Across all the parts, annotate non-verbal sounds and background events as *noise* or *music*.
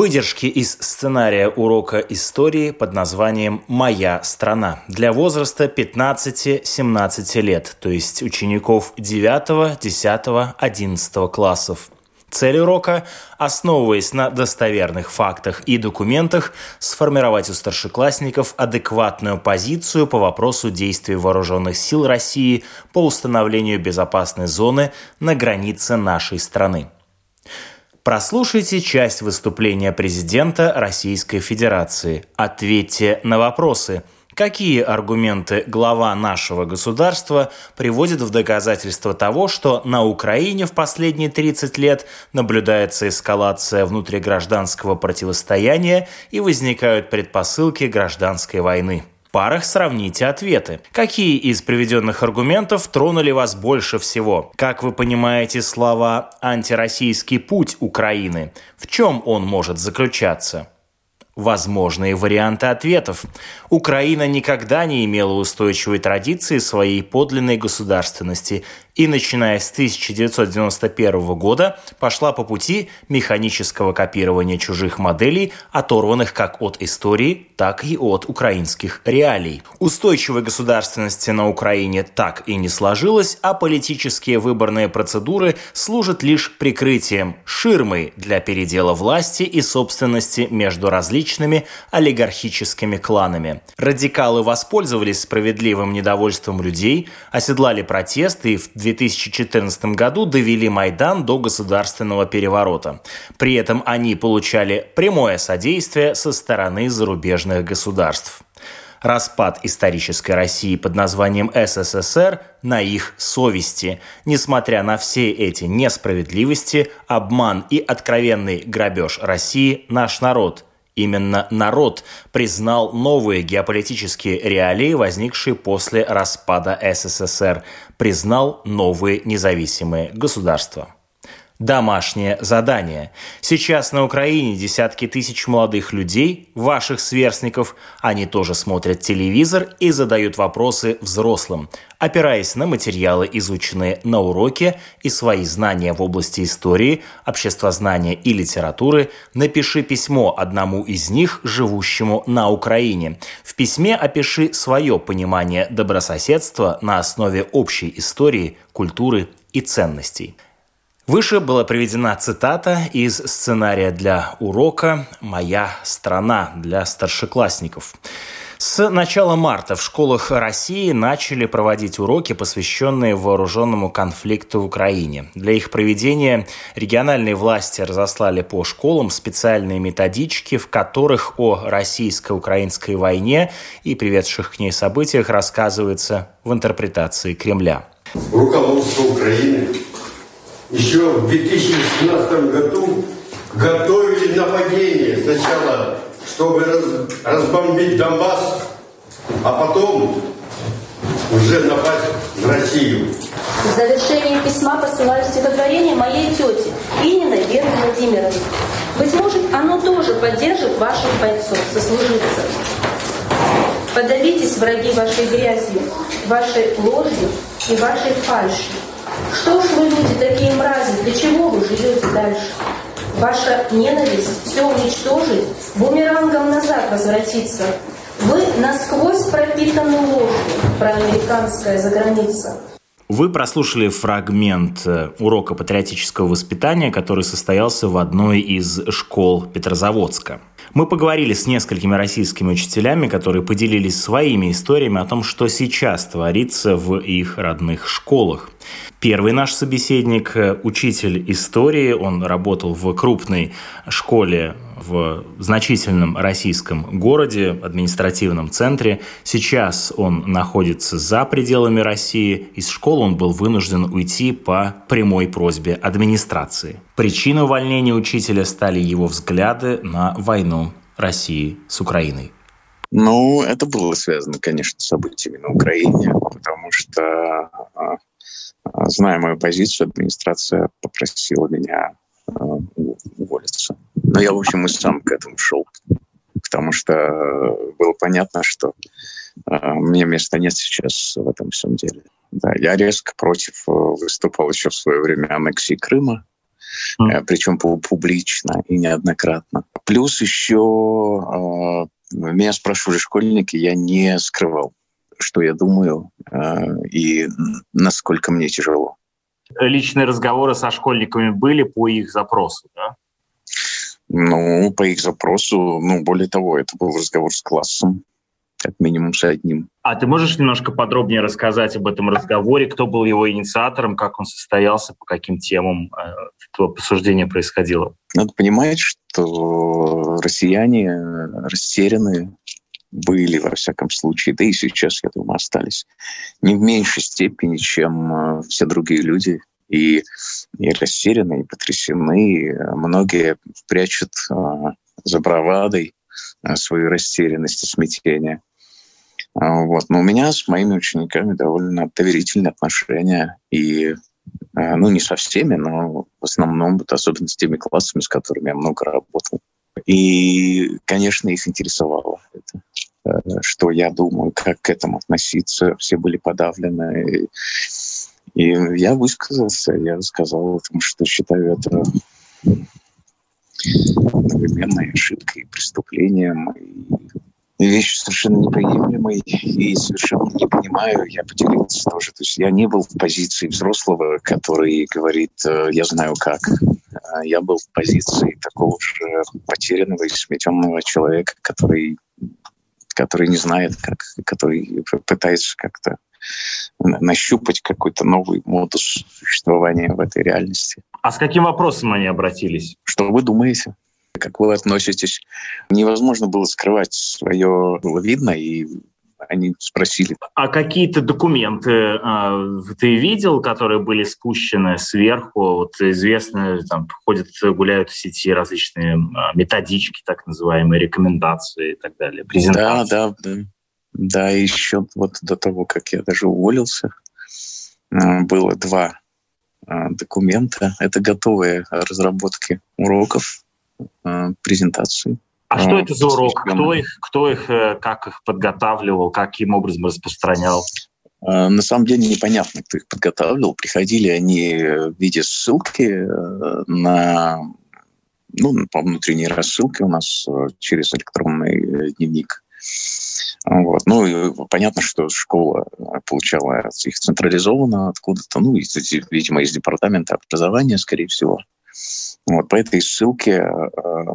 Выдержки из сценария урока истории под названием «Моя страна» для возраста 15-17 лет, то есть учеников 9, 10, 11 классов. Цель урока – основываясь на достоверных фактах и документах, сформировать у старшеклассников адекватную позицию по вопросу действий вооруженных сил России по установлению безопасной зоны на границе нашей страны. Прослушайте часть выступления президента Российской Федерации. Ответьте на вопросы. Какие аргументы глава нашего государства приводит в доказательство того, что на Украине в последние 30 лет наблюдается эскалация внутригражданского противостояния и возникают предпосылки гражданской войны? Парах сравните ответы. Какие из приведенных аргументов тронули вас больше всего? Как вы понимаете слова «антироссийский путь Украины»? В чем он может заключаться? Возможные варианты ответов. Украина никогда не имела устойчивой традиции своей подлинной государственности и, начиная с 1991 года, пошла по пути механического копирования чужих моделей, оторванных как от истории, так и от украинских реалий. Устойчивой государственности на Украине так и не сложилось, а политические выборные процедуры служат лишь прикрытием, ширмой для передела власти и собственности между различными олигархическими кланами. Радикалы воспользовались справедливым недовольством людей, оседлали протесты и в 2014 году довели Майдан до государственного переворота. При этом они получали прямое содействие со стороны зарубежных государств распад исторической России под названием СССР на их совести. Несмотря на все эти несправедливости, обман и откровенный грабеж России, наш народ Именно народ признал новые геополитические реалии, возникшие после распада СССР, признал новые независимые государства. Домашнее задание. Сейчас на Украине десятки тысяч молодых людей, ваших сверстников, они тоже смотрят телевизор и задают вопросы взрослым, опираясь на материалы, изученные на уроке и свои знания в области истории, обществознания и литературы, напиши письмо одному из них, живущему на Украине. В письме опиши свое понимание добрососедства на основе общей истории, культуры и ценностей. Выше была приведена цитата из сценария для урока «Моя страна» для старшеклассников. С начала марта в школах России начали проводить уроки, посвященные вооруженному конфликту в Украине. Для их проведения региональные власти разослали по школам специальные методички, в которых о российско-украинской войне и приведших к ней событиях рассказывается в интерпретации Кремля. Руководство Украины еще в 2017 году готовили нападение сначала, чтобы раз, разбомбить Донбасс, а потом уже напасть на Россию. В завершении письма посылаю стихотворение моей тети Ининой Веры Владимировны. Быть может, оно тоже поддержит ваших бойцов, сослуживцев. Подавитесь, враги, вашей грязью, вашей ложью и вашей фальшью. Что ж вы, люди, такие мрази, для чего вы живете дальше? Ваша ненависть все уничтожит, бумерангом назад возвратится. Вы насквозь пропитаны ложью про американская заграница. Вы прослушали фрагмент э, урока патриотического воспитания, который состоялся в одной из школ Петрозаводска. Мы поговорили с несколькими российскими учителями, которые поделились своими историями о том, что сейчас творится в их родных школах. Первый наш собеседник – учитель истории. Он работал в крупной школе в значительном российском городе, административном центре. Сейчас он находится за пределами России. Из школы он был вынужден уйти по прямой просьбе администрации. Причиной увольнения учителя стали его взгляды на войну России с Украиной. Ну, это было связано, конечно, с событиями на Украине, потому что, а, а, зная мою позицию, администрация попросила меня уволиться. Но я, в общем, и сам к этому шел, потому что было понятно, что мне места нет сейчас в этом всем деле. Да, я резко против э, выступал еще в свое время аннексии Крыма, mm. причем публично и неоднократно. Плюс еще меня спрашивали школьники, я не скрывал, что я думаю э, и насколько мне тяжело. Личные разговоры со школьниками были по их запросу, да? Ну, по их запросу, ну, более того, это был разговор с классом, как минимум с одним. А ты можешь немножко подробнее рассказать об этом разговоре, кто был его инициатором, как он состоялся, по каким темам э, это обсуждение происходило? Надо понимать, что россияне растеряны были, во всяком случае, да и сейчас, я думаю, остались не в меньшей степени, чем э, все другие люди. И, и растеряны, и потрясены. Многие прячут э, за бравадой свою растерянность и смятение. А, вот. Но у меня с моими учениками довольно доверительные отношения. И, ну, не со всеми, но в основном, вот, особенно с теми классами, с которыми я много работал. И, конечно, их интересовало это э, что я думаю, как к этому относиться. Все были подавлены. И я высказался, я сказал, потому что считаю это одновременной ошибкой, преступлением. И вещь совершенно неприемлемой и совершенно не понимаю, я поделился тоже. То есть я не был в позиции взрослого, который говорит, э, я знаю как. А я был в позиции такого же потерянного и сметенного человека, который, который не знает как, который пытается как-то нащупать какой-то новый модус существования в этой реальности. А с каким вопросом они обратились? Что вы думаете? Как вы относитесь. Невозможно было скрывать свое, было видно, и они спросили. А какие-то документы э, ты видел, которые были спущены сверху? Вот известно, там ходят, гуляют в сети различные э, методички, так называемые, рекомендации и так далее, презентации. Да, да, да. Да, еще вот до того, как я даже уволился, э, было два документа. Это готовые разработки уроков презентации. А что это за урок? Кто их, кто их, э, как их подготавливал, каким образом распространял? Э, на самом деле непонятно, кто их подготавливал. Приходили они в виде ссылки на ну, по внутренней рассылке у нас через электронный дневник. Вот. Ну, и понятно, что школа получала их централизованно откуда-то, ну, видимо, из департамента образования, скорее всего. Вот, по этой ссылке э,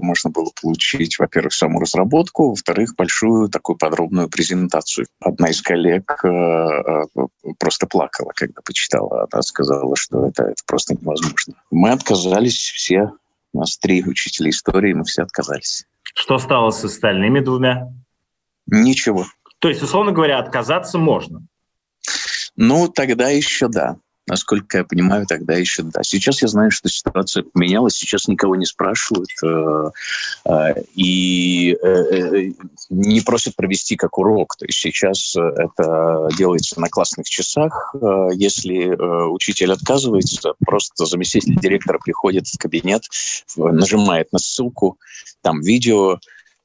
можно было получить, во-первых, саму разработку, во-вторых, большую такую подробную презентацию. Одна из коллег э, э, просто плакала, когда почитала. Она сказала, что это, это просто невозможно. Мы отказались все. У нас три учителя истории, мы все отказались. Что стало с остальными двумя? Ничего. То есть, условно говоря, отказаться можно? Ну, тогда еще да. Насколько я понимаю, тогда еще да. Сейчас я знаю, что ситуация поменялась, сейчас никого не спрашивают э, э, и э, не просят провести как урок. То есть сейчас это делается на классных часах. Если учитель отказывается, просто заместитель директора приходит в кабинет, нажимает на ссылку, там видео,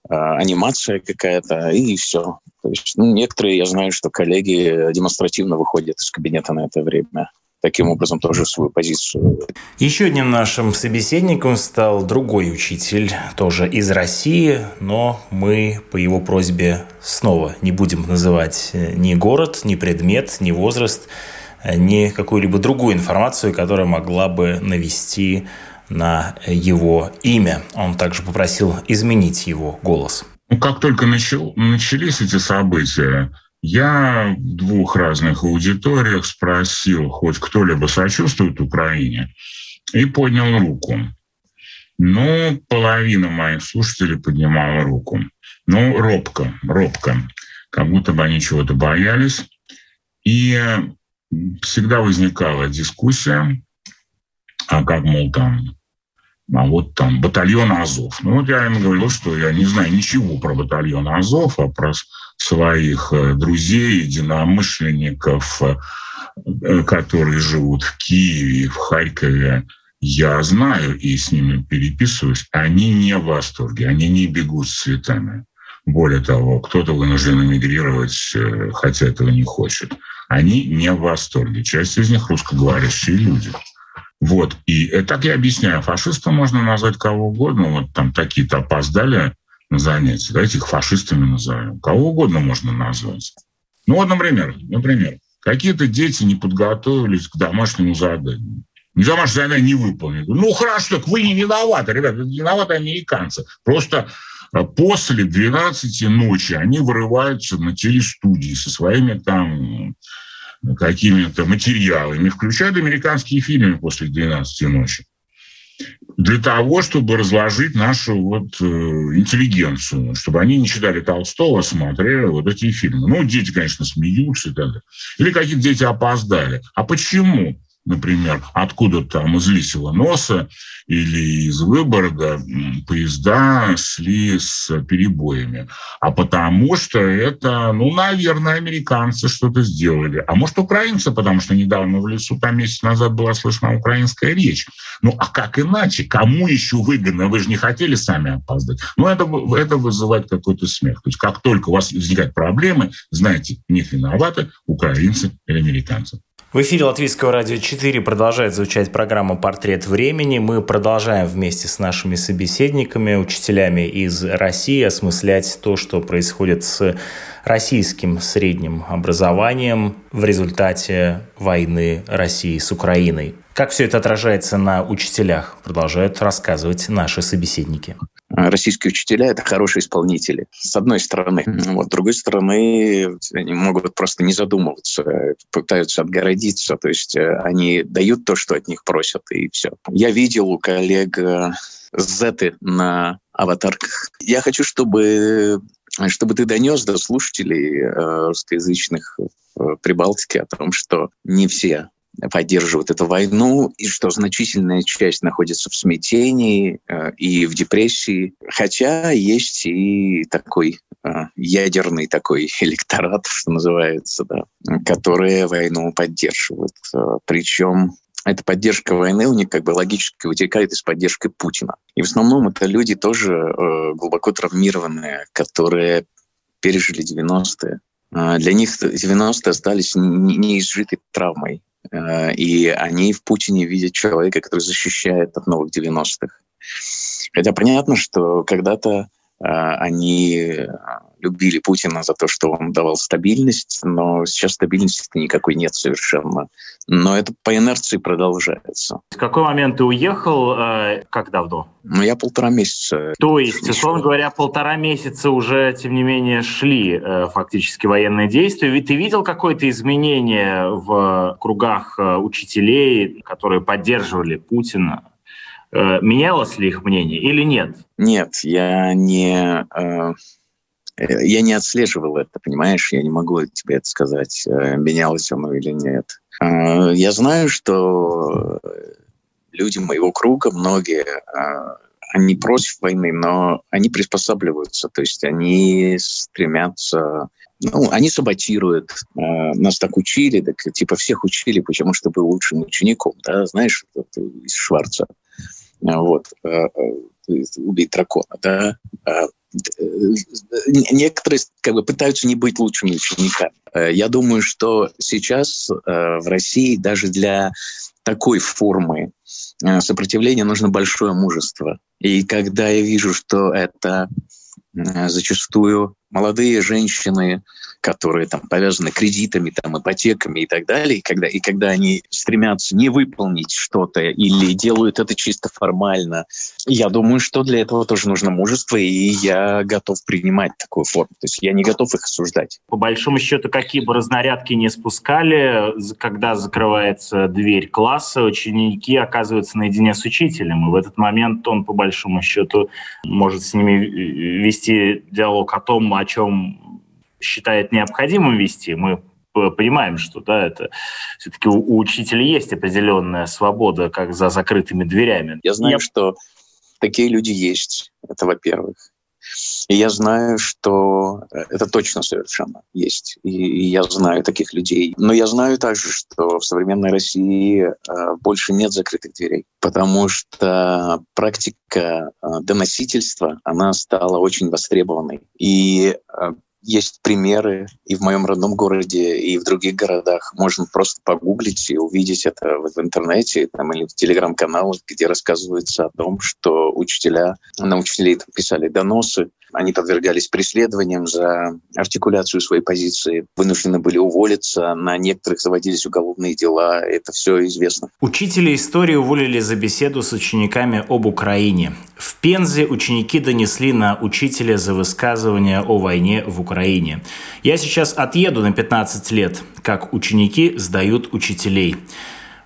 анимация какая-то, и все. То есть ну, некоторые, я знаю, что коллеги демонстративно выходят из кабинета на это время таким образом тоже свою позицию. Еще одним нашим собеседником стал другой учитель, тоже из России, но мы по его просьбе снова не будем называть ни город, ни предмет, ни возраст, ни какую-либо другую информацию, которая могла бы навести на его имя. Он также попросил изменить его голос. Ну, как только начал, начались эти события, я в двух разных аудиториях спросил, хоть кто-либо сочувствует Украине, и поднял руку. Ну, половина моих слушателей поднимала руку. Ну, робко, робко, как будто бы они чего-то боялись. И всегда возникала дискуссия, а как, мол, там а вот там батальон Азов. Ну вот я им говорил, что я не знаю ничего про батальон Азов, а про своих э, друзей, единомышленников, э, которые живут в Киеве, в Харькове, я знаю и с ними переписываюсь, они не в восторге, они не бегут с цветами. Более того, кто-то вынужден эмигрировать, э, хотя этого не хочет. Они не в восторге. Часть из них русскоговорящие люди. Вот. И так я объясняю. Фашистом можно назвать кого угодно. Вот там такие-то опоздали на занятия. Давайте их фашистами назовем. Кого угодно можно назвать. Ну вот, например, например, какие-то дети не подготовились к домашнему заданию. Домашнее задание не выполнили. Ну, хорошо, так вы не виноваты, ребята, виноваты американцы. Просто э, после 12 ночи они вырываются на телестудии со своими там какими-то материалами, включают американские фильмы после 12 ночи для того, чтобы разложить нашу вот э, интеллигенцию, чтобы они не читали Толстого, а смотрели вот эти фильмы. Ну, дети, конечно, смеются и так далее. Или какие-то дети опоздали. А почему? Например, откуда там из Лисего носа или из Выборга поезда шли с перебоями. А потому что это, ну, наверное, американцы что-то сделали. А может, украинцы, потому что недавно в лесу, там месяц назад была слышна украинская речь. Ну, а как иначе? Кому еще выгодно? Вы же не хотели сами опоздать. Ну, это, это вызывает какой-то смех. То есть как только у вас возникают проблемы, знаете, не виноваты украинцы или американцы. В эфире Латвийского радио 4 продолжает звучать программа «Портрет времени». Мы продолжаем вместе с нашими собеседниками, учителями из России, осмыслять то, что происходит с российским средним образованием в результате войны России с Украиной. Как все это отражается на учителях, продолжают рассказывать наши собеседники. Российские учителя – это хорошие исполнители, с одной стороны. Вот, с другой стороны, они могут просто не задумываться, пытаются отгородиться, то есть э, они дают то, что от них просят, и все. Я видел у коллег зеты на аватарках. Я хочу, чтобы чтобы ты донес до слушателей э, русскоязычных в Прибалтике о том, что не все поддерживают эту войну, и что значительная часть находится в смятении э, и в депрессии. Хотя есть и такой э, ядерный такой *laughs* электорат, что называется, да, которые войну поддерживают. Э, Причем эта поддержка войны у них как бы логически вытекает из поддержки Путина. И в основном это люди тоже глубоко травмированные, которые пережили 90-е. Э, для них 90-е остались неизжитой травмой. Э, и они в Путине видят человека, который защищает от новых 90-х. Хотя понятно, что когда-то они любили Путина за то, что он давал стабильность, но сейчас стабильности никакой нет совершенно. Но это по инерции продолжается. В какой момент ты уехал? Э, как давно? Ну, я полтора месяца. То есть, условно говоря, полтора месяца уже, тем не менее, шли э, фактически военные действия. Ведь ты видел какое-то изменение в кругах э, учителей, которые поддерживали Путина? Менялось ли их мнение или нет? Нет, я не Э, я не отслеживал это, понимаешь? Я не могу тебе это сказать, э, менялось оно или нет. Я знаю, что люди моего круга, многие, они против войны, но они приспосабливаются, то есть они стремятся ну, они саботируют. Нас так учили, так типа всех учили, почему что был лучшим учеником, да, знаешь, из Шварца. Вот, убить дракона, да. Э, некоторые как бы пытаются не быть лучшими учениками. Э, я думаю, что сейчас э, в России даже для такой формы сопротивления нужно большое мужество. И когда я вижу, что это зачастую молодые женщины, которые там повязаны кредитами, там, ипотеками и так далее, и когда, и когда они стремятся не выполнить что-то или делают это чисто формально, я думаю, что для этого тоже нужно мужество, и я готов принимать такую форму. То есть я не готов их осуждать. По большому счету, какие бы разнарядки не спускали, когда закрывается дверь класса, ученики оказываются наедине с учителем, и в этот момент он, по большому счету, может с ними вести диалог о том, о чем считает необходимым вести, мы понимаем, что да, это все-таки у, у учителя есть определенная свобода, как за закрытыми дверями. Я знаю, Я... что такие люди есть. Это во-первых. И я знаю, что э, это точно совершенно есть. И, я знаю таких людей. Но я знаю также, что в современной России э, больше нет закрытых дверей, потому что практика э, доносительства, она стала очень востребованной. И есть примеры и в моем родном городе, и в других городах. Можно просто погуглить и увидеть это в интернете там, или в телеграм-каналах, где рассказывается о том, что учителя, на учителей писали доносы, они подвергались преследованиям за артикуляцию своей позиции, вынуждены были уволиться, на некоторых заводились уголовные дела. Это все известно. Учителя истории уволили за беседу с учениками об Украине. В Пензе ученики донесли на учителя за высказывание о войне в Украине. Я сейчас отъеду на 15 лет, как ученики сдают учителей.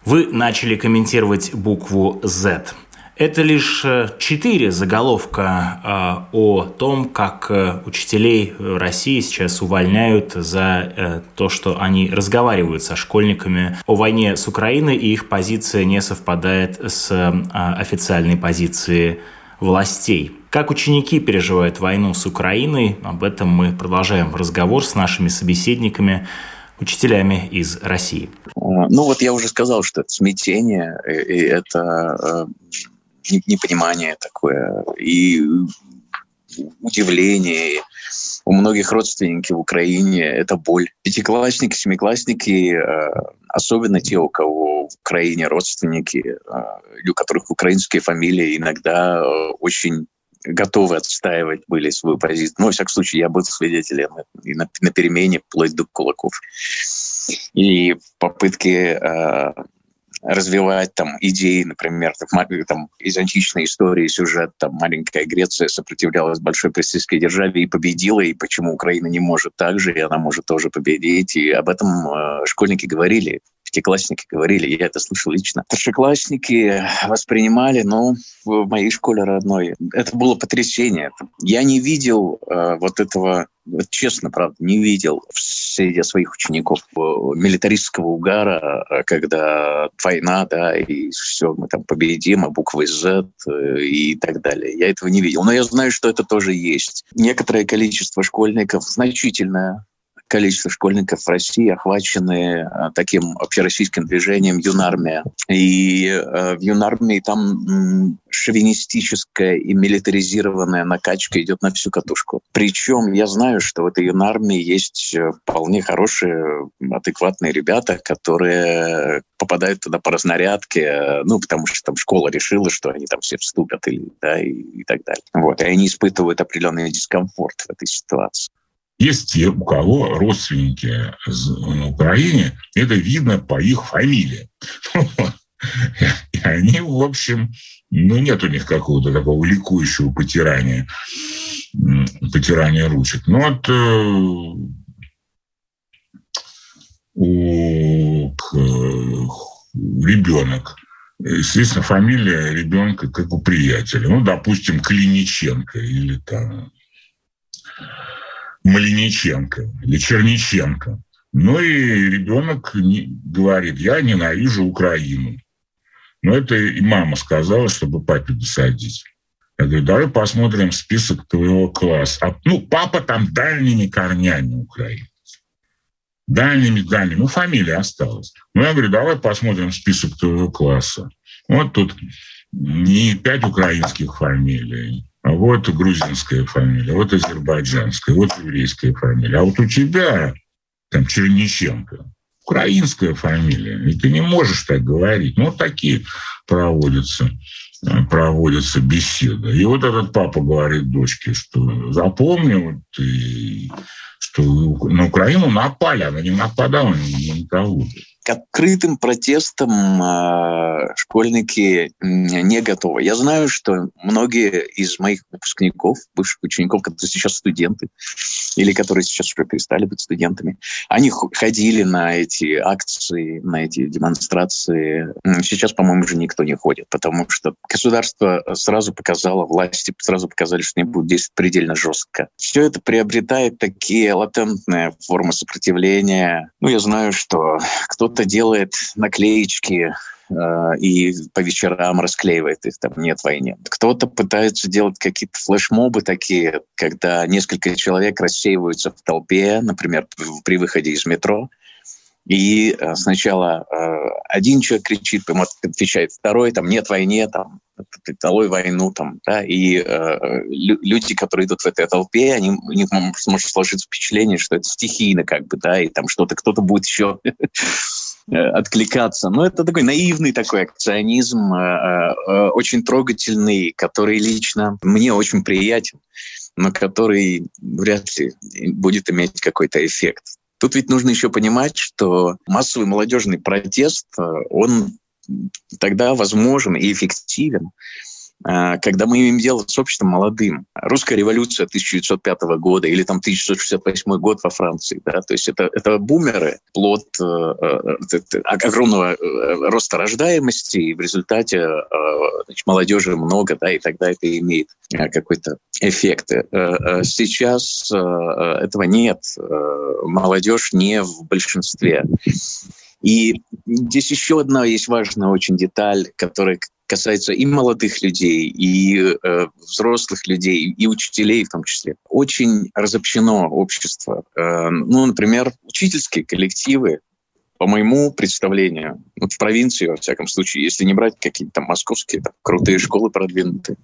Вы начали комментировать букву «Z». Это лишь э, четыре заголовка э, о том, как э, учителей России сейчас увольняют за то, что они разговаривают со школьниками о войне с Украиной, и их позиция не совпадает с официальной позицией властей. Как ученики переживают войну с Украиной, об этом мы продолжаем разговор с нашими собеседниками, учителями из России. Ну вот я уже сказал, что это смятение, и это непонимание такое, и удивление. У многих родственников в Украине это боль. Пятиклассники, семиклассники, э, особенно те, у кого в Украине родственники, э, у которых украинские фамилии, иногда э, очень готовы отстаивать были свою позицию. Ну, во всяком случае, я был свидетелем и на, на перемене вплоть до кулаков. И попытки развивать там идеи, например, там, из античной истории сюжет, там маленькая Греция сопротивлялась большой пресийской державе и победила, и почему Украина не может так же, и она может тоже победить. И об этом э, школьники говорили пятиклассники говорили, я это слышал лично. Старшеклассники воспринимали, ну, в моей школе родной, это было потрясение. Я не видел э, вот этого, вот честно, правда, не видел среди своих учеников э, милитаристского угара, э, когда война, да, и все, мы там победим, а буквы Z э, и так далее. Я этого не видел. Но я знаю, что это тоже есть. Некоторое количество школьников, значительное, количество школьников в России охвачены э, таким общероссийским движением «Юнармия». И э, в «Юнармии» там шовинистическая и милитаризированная накачка идет на всю катушку. Причем я знаю, что в этой «Юнармии» есть э, вполне хорошие, адекватные ребята, которые попадают туда по разнарядке, ну, потому что там школа решила, что они там все вступят или, да, и, и так далее. Вот. И они испытывают определенный дискомфорт в этой ситуации. Есть те, у кого родственники на Украине, это видно по их фамилии. *laughs* И они, в общем, ну, нет у них какого-то такого ликующего потирания, потирания ручек. Но вот э, у ребенок, естественно, фамилия ребенка как у приятеля. Ну, допустим, Клиниченко или там Малиниченко или Черниченко. Ну и ребенок говорит, я ненавижу Украину. Но это и мама сказала, чтобы папе досадить. Я говорю, давай посмотрим список твоего класса. А, ну, папа там дальними корнями украинец. Дальними, дальними. Ну, фамилия осталась. Ну, я говорю, давай посмотрим список твоего класса. Вот тут не пять украинских фамилий, вот грузинская фамилия, вот азербайджанская, вот еврейская фамилия. А вот у тебя там Черниченко, украинская фамилия. И ты не можешь так говорить. Ну, вот такие проводятся проводятся беседы. И вот этот папа говорит дочке, что запомни, вот, и, что на Украину напали, она не нападала ни на никого к открытым протестам э, школьники не готовы. Я знаю, что многие из моих выпускников, бывших учеников, которые сейчас студенты, или которые сейчас уже перестали быть студентами, они ходили на эти акции, на эти демонстрации. Сейчас, по-моему, уже никто не ходит, потому что государство сразу показало, власти сразу показали, что они будут действовать предельно жестко. Все это приобретает такие латентные формы сопротивления. Ну, я знаю, что кто кто-то делает наклеечки э, и по вечерам расклеивает их, там нет войны. Кто-то пытается делать какие-то флешмобы такие, когда несколько человек рассеиваются в толпе, например, при выходе из метро, и э, сначала э, один человек кричит, ему отвечает второй, там нет войны, там долой войну, там, да, и э, люди, которые идут в этой толпе, они, у них может сложиться впечатление, что это стихийно, как бы, да, и там что-то кто-то будет еще *laughs* э, откликаться. Но это такой наивный такой акционизм, очень трогательный, который лично мне очень приятен, но который вряд ли будет иметь какой-то эффект. Тут ведь нужно еще понимать, что массовый молодежный протест, э, он тогда возможен и эффективен, когда мы имеем дело с обществом молодым. Русская революция 1905 года или там 1968 год во Франции, да, то есть это, это бумеры, плод э, э, огромного э, роста рождаемости, и в результате значит, молодежи много, да, и тогда это имеет какой-то эффект. Сейчас этого нет. Молодежь не в большинстве. И здесь еще одна есть важная очень деталь, которая касается и молодых людей, и э, взрослых людей, и учителей в том числе. Очень разобщено общество. Э, ну, например, учительские коллективы, по моему представлению, вот в провинции, во всяком случае, если не брать какие-то московские там, крутые школы продвинутые,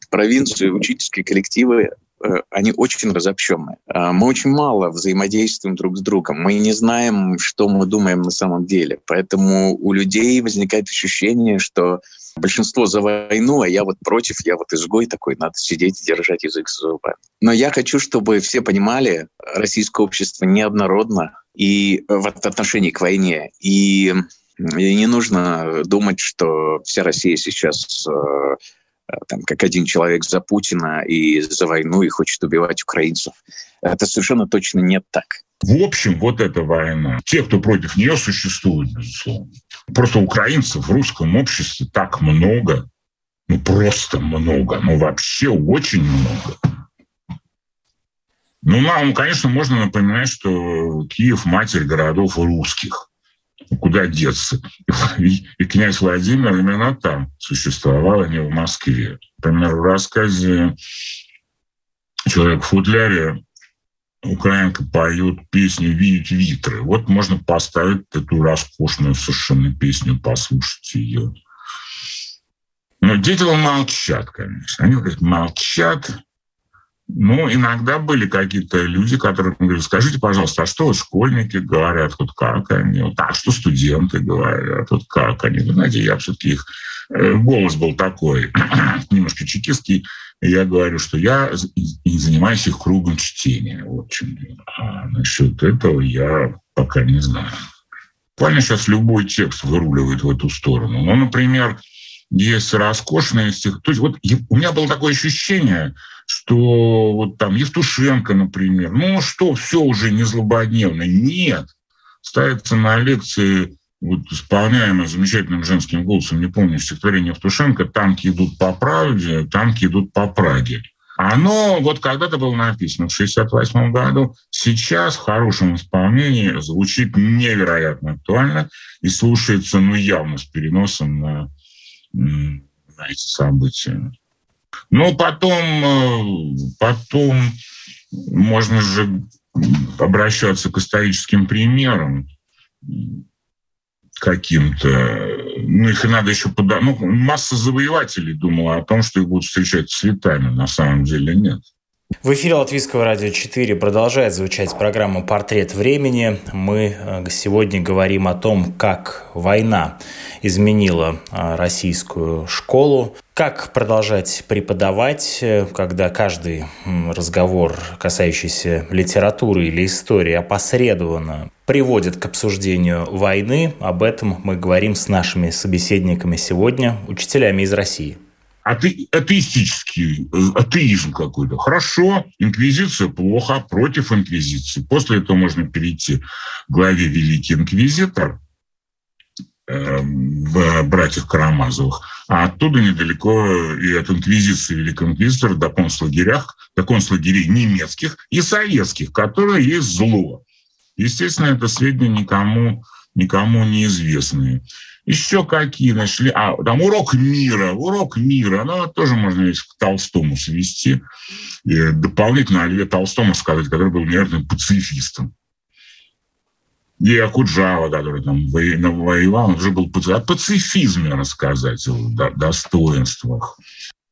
в провинции учительские коллективы они очень разобщенные. А, мы очень мало взаимодействуем друг с другом. Мы не знаем, что мы думаем на самом деле. Поэтому у людей возникает ощущение, что большинство за войну, а я вот против, я вот изгой такой, надо сидеть и держать язык за зубами. Но я хочу, чтобы все понимали, российское общество неоднородно и в отношении к войне. И не нужно думать, что вся Россия сейчас э, Э, там, как один человек за Путина и за войну и хочет убивать украинцев. Это совершенно точно не так. В общем, вот эта война. Те, кто против нее существует, безусловно. Просто украинцев в русском обществе так много, ну просто много, ну вообще очень много. Ну, нам, конечно, можно напоминать, что Киев – матерь городов русских. Куда деться? И, и князь Владимир именно там существовал, а не в Москве. Например, в рассказе «Человек в футляре» украинка поет песню «Видеть витры». Вот можно поставить эту роскошную совершенно песню, послушать ее. Но дети молчат, конечно. Они говорят, молчат, ну, иногда были какие-то люди, которые говорят, скажите, пожалуйста, а что школьники говорят, вот как они, вот, а что студенты говорят, вот как они. Вы знаете, я все-таки их э, голос был такой, *clears throat* немножко чекистский, я говорю, что я не занимаюсь их кругом чтения. Вот чем. А насчет этого я пока не знаю. Буквально сейчас любой текст выруливает в эту сторону. Ну, например, есть роскошные стихи. То есть вот у меня было такое ощущение, что вот там Евтушенко, например, ну что, все уже не злободневно. Нет. Ставится на лекции вот исполняемое замечательным женским голосом, не помню, стихотворение Евтушенко «Танки идут по правде, танки идут по Праге». Оно вот когда-то было написано в 1968 году, сейчас в хорошем исполнении звучит невероятно актуально и слушается, ну, явно с переносом на, эти события. Ну, потом, э, потом можно же обращаться к историческим примерам каким-то. Ну, их и надо еще подать. Ну, масса завоевателей думала о том, что их будут встречать цветами. На самом деле нет. В эфире Латвийского радио 4 продолжает звучать программа «Портрет времени». Мы э, сегодня говорим о том, как война изменила э, российскую школу, как продолжать преподавать, э, когда каждый разговор, касающийся литературы или истории, опосредованно приводит к обсуждению войны. Об этом мы говорим с нашими собеседниками сегодня, учителями из России ате, атеистический, э, атеизм какой-то. Хорошо, инквизиция плохо, против инквизиции. После этого можно перейти к главе «Великий инквизитор», э, в «Братьях Карамазовых», а оттуда недалеко и от инквизиции Великого Инквизитора до концлагерях, до концлагерей немецких и советских, которые есть зло. Естественно, это сведения никому, никому неизвестные. Еще какие нашли. А, там урок мира, урок мира. Ну, тоже можно ведь к Толстому свести. И дополнительно о Льве Толстому сказать, который был нервным пацифистом. И Акуджава, который там воевал, он же был о пацифизме рассказать, о достоинствах.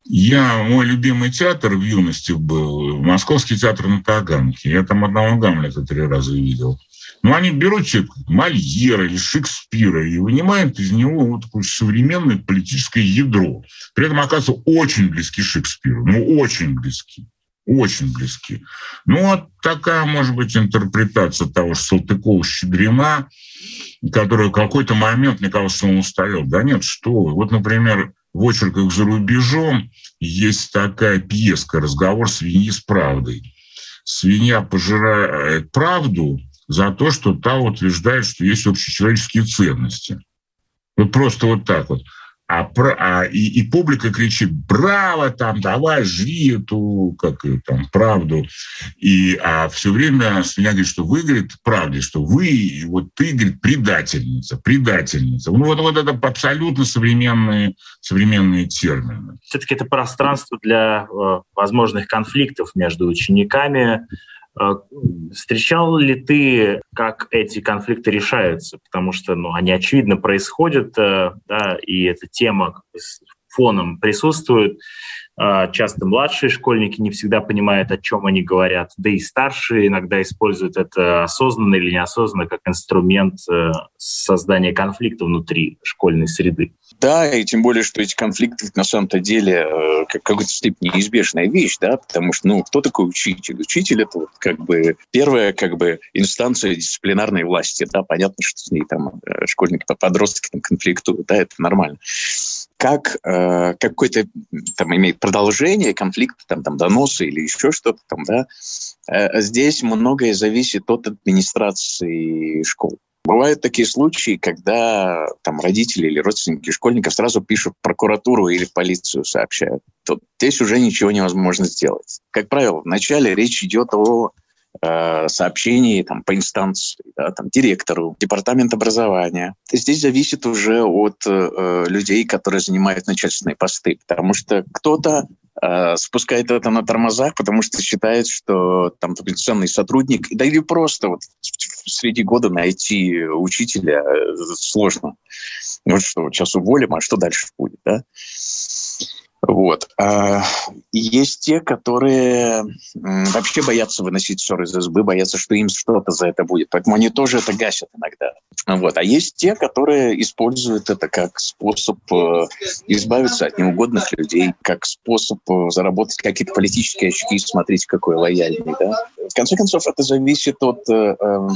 Я, мой любимый театр в юности был Московский театр на Таганке. Я там одного Гамлета три раза видел. Но ну, они берут Мольера или Шекспира и вынимают из него вот такое современное политическое ядро. При этом оказывается очень близки Шекспиру. Ну, очень близки. Очень близки. Ну, вот такая, может быть, интерпретация того же Салтыкова-Щедрина, которая в какой-то момент, мне кажется, он устарел. Да нет, что Вот, например, в очерках за рубежом есть такая пьеска «Разговор свиньи с правдой». Свинья пожирает правду за то, что та утверждает, что есть общечеловеческие ценности. Вот просто вот так вот. А, а и, и публика кричит «Браво! Там, давай, жри эту как, там, правду!» И а все время меня говорит, что вы, говорит, правде, что вы, вот ты, говорит, предательница, предательница. Ну вот, вот это абсолютно современные, современные термины. Все-таки это пространство для э, возможных конфликтов между учениками, Встречал ли ты, как эти конфликты решаются? Потому что ну, они, очевидно, происходят, э, да, и эта тема фоном присутствует. А, часто младшие школьники не всегда понимают, о чем они говорят, да и старшие иногда используют это осознанно или неосознанно как инструмент э, создания конфликта внутри школьной среды. Да, и тем более, что эти конфликты на самом-то деле э, как какой-то степени неизбежная вещь, да, потому что, ну, кто такой учитель? Учитель – это вот как бы первая как бы инстанция дисциплинарной власти, да, понятно, что с ней там э, школьники, подростки там конфликтуют, да, это нормально как э, какой-то там имеет продолжение конфликт, там, там доносы или еще что-то там, да, э, здесь многое зависит от администрации школ. Бывают такие случаи, когда там родители или родственники школьников сразу пишут в прокуратуру или в полицию сообщают. То здесь уже ничего невозможно сделать. Как правило, вначале речь идет о Э, сообщений там, по инстанции, да, там, директору, департамент образования. Здесь зависит уже от э, людей, которые занимают начальственные посты, потому что кто-то э, спускает это на тормозах, потому что считает, что там ценный сотрудник, да или просто вот среди года найти учителя э, сложно. Вот что, сейчас уволим, а что дальше будет, да? Вот. А есть те, которые вообще боятся выносить ссоры из избы, боятся, что им что-то за это будет. Поэтому они тоже это гасят иногда. Вот. А есть те, которые используют это как способ э, избавиться от неугодных людей, как способ э, заработать какие-то политические очки, смотреть, какой лояльный. Да? В конце концов, это зависит от э, эм,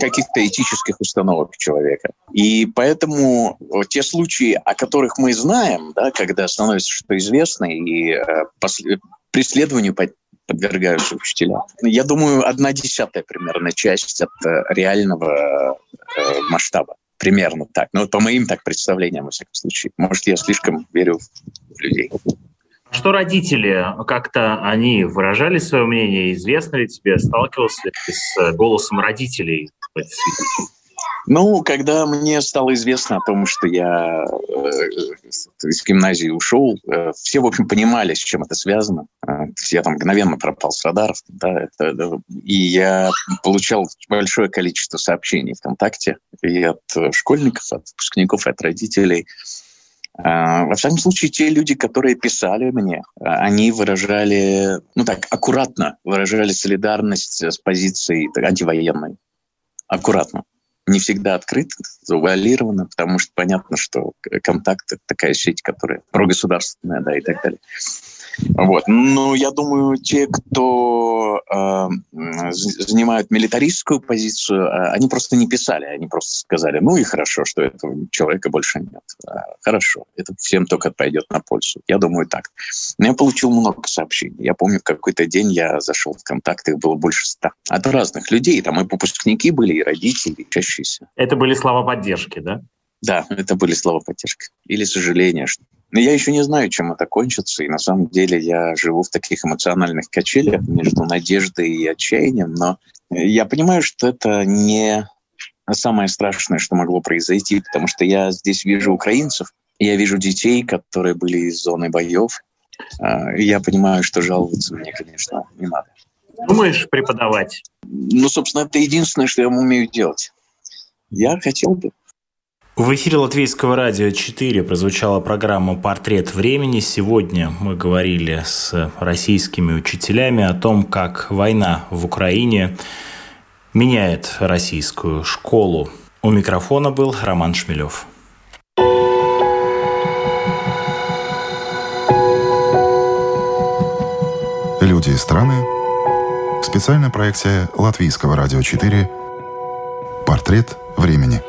каких-то этических установок человека. И поэтому те случаи, о которых мы знаем, да, когда становится что-то известно и э, преследованию подвергаются учителя. Я думаю, одна десятая примерно часть от э, реального э, масштаба. Примерно так. Ну, по моим так представлениям, во всяком случае. Может, я слишком верю в людей. Что родители, как-то они выражали свое мнение? Известно ли тебе, сталкивался ли ты с голосом родителей? Ну, когда мне стало известно о том, что я э, из гимназии ушел, э, все, в общем, понимали, с чем это связано. Э, я там мгновенно пропал с радаров. Да, это, и я получал большое количество сообщений ВКонтакте и от школьников, от выпускников, и от родителей – во всяком случае, те люди, которые писали мне, а, они выражали, ну так, аккуратно выражали солидарность с позицией антивоенной. Аккуратно. Не всегда открыто, завуалировано, потому что понятно, что контакт — это такая сеть, которая прогосударственная, да, и так далее. Вот. Но я думаю, те, кто э, занимают милитаристскую позицию, э, они просто не писали, они просто сказали, ну и хорошо, что этого человека больше нет. Э, хорошо, это всем только пойдет на пользу. Я думаю так. Но я получил много сообщений. Я помню, в какой-то день я зашел в контакт, их было больше ста. От разных людей. Там и выпускники были, и родители, и учащиеся. Это были слова поддержки, да? Да, это были слова поддержки. Или сожаления, что но я еще не знаю, чем это кончится, и на самом деле я живу в таких эмоциональных качелях между надеждой и отчаянием, но я понимаю, что это не самое страшное, что могло произойти, потому что я здесь вижу украинцев, я вижу детей, которые были из зоны боев. А, я понимаю, что жаловаться мне, конечно, не надо. Думаешь преподавать? Ну, собственно, это единственное, что я умею делать. Я хотел бы. В эфире Латвийского радио 4 прозвучала программа «Портрет времени». Сегодня мы говорили с российскими учителями о том, как война в Украине меняет российскую школу. У микрофона был Роман Шмелев. Люди и страны. Специальная проекция Латвийского радио 4 «Портрет времени».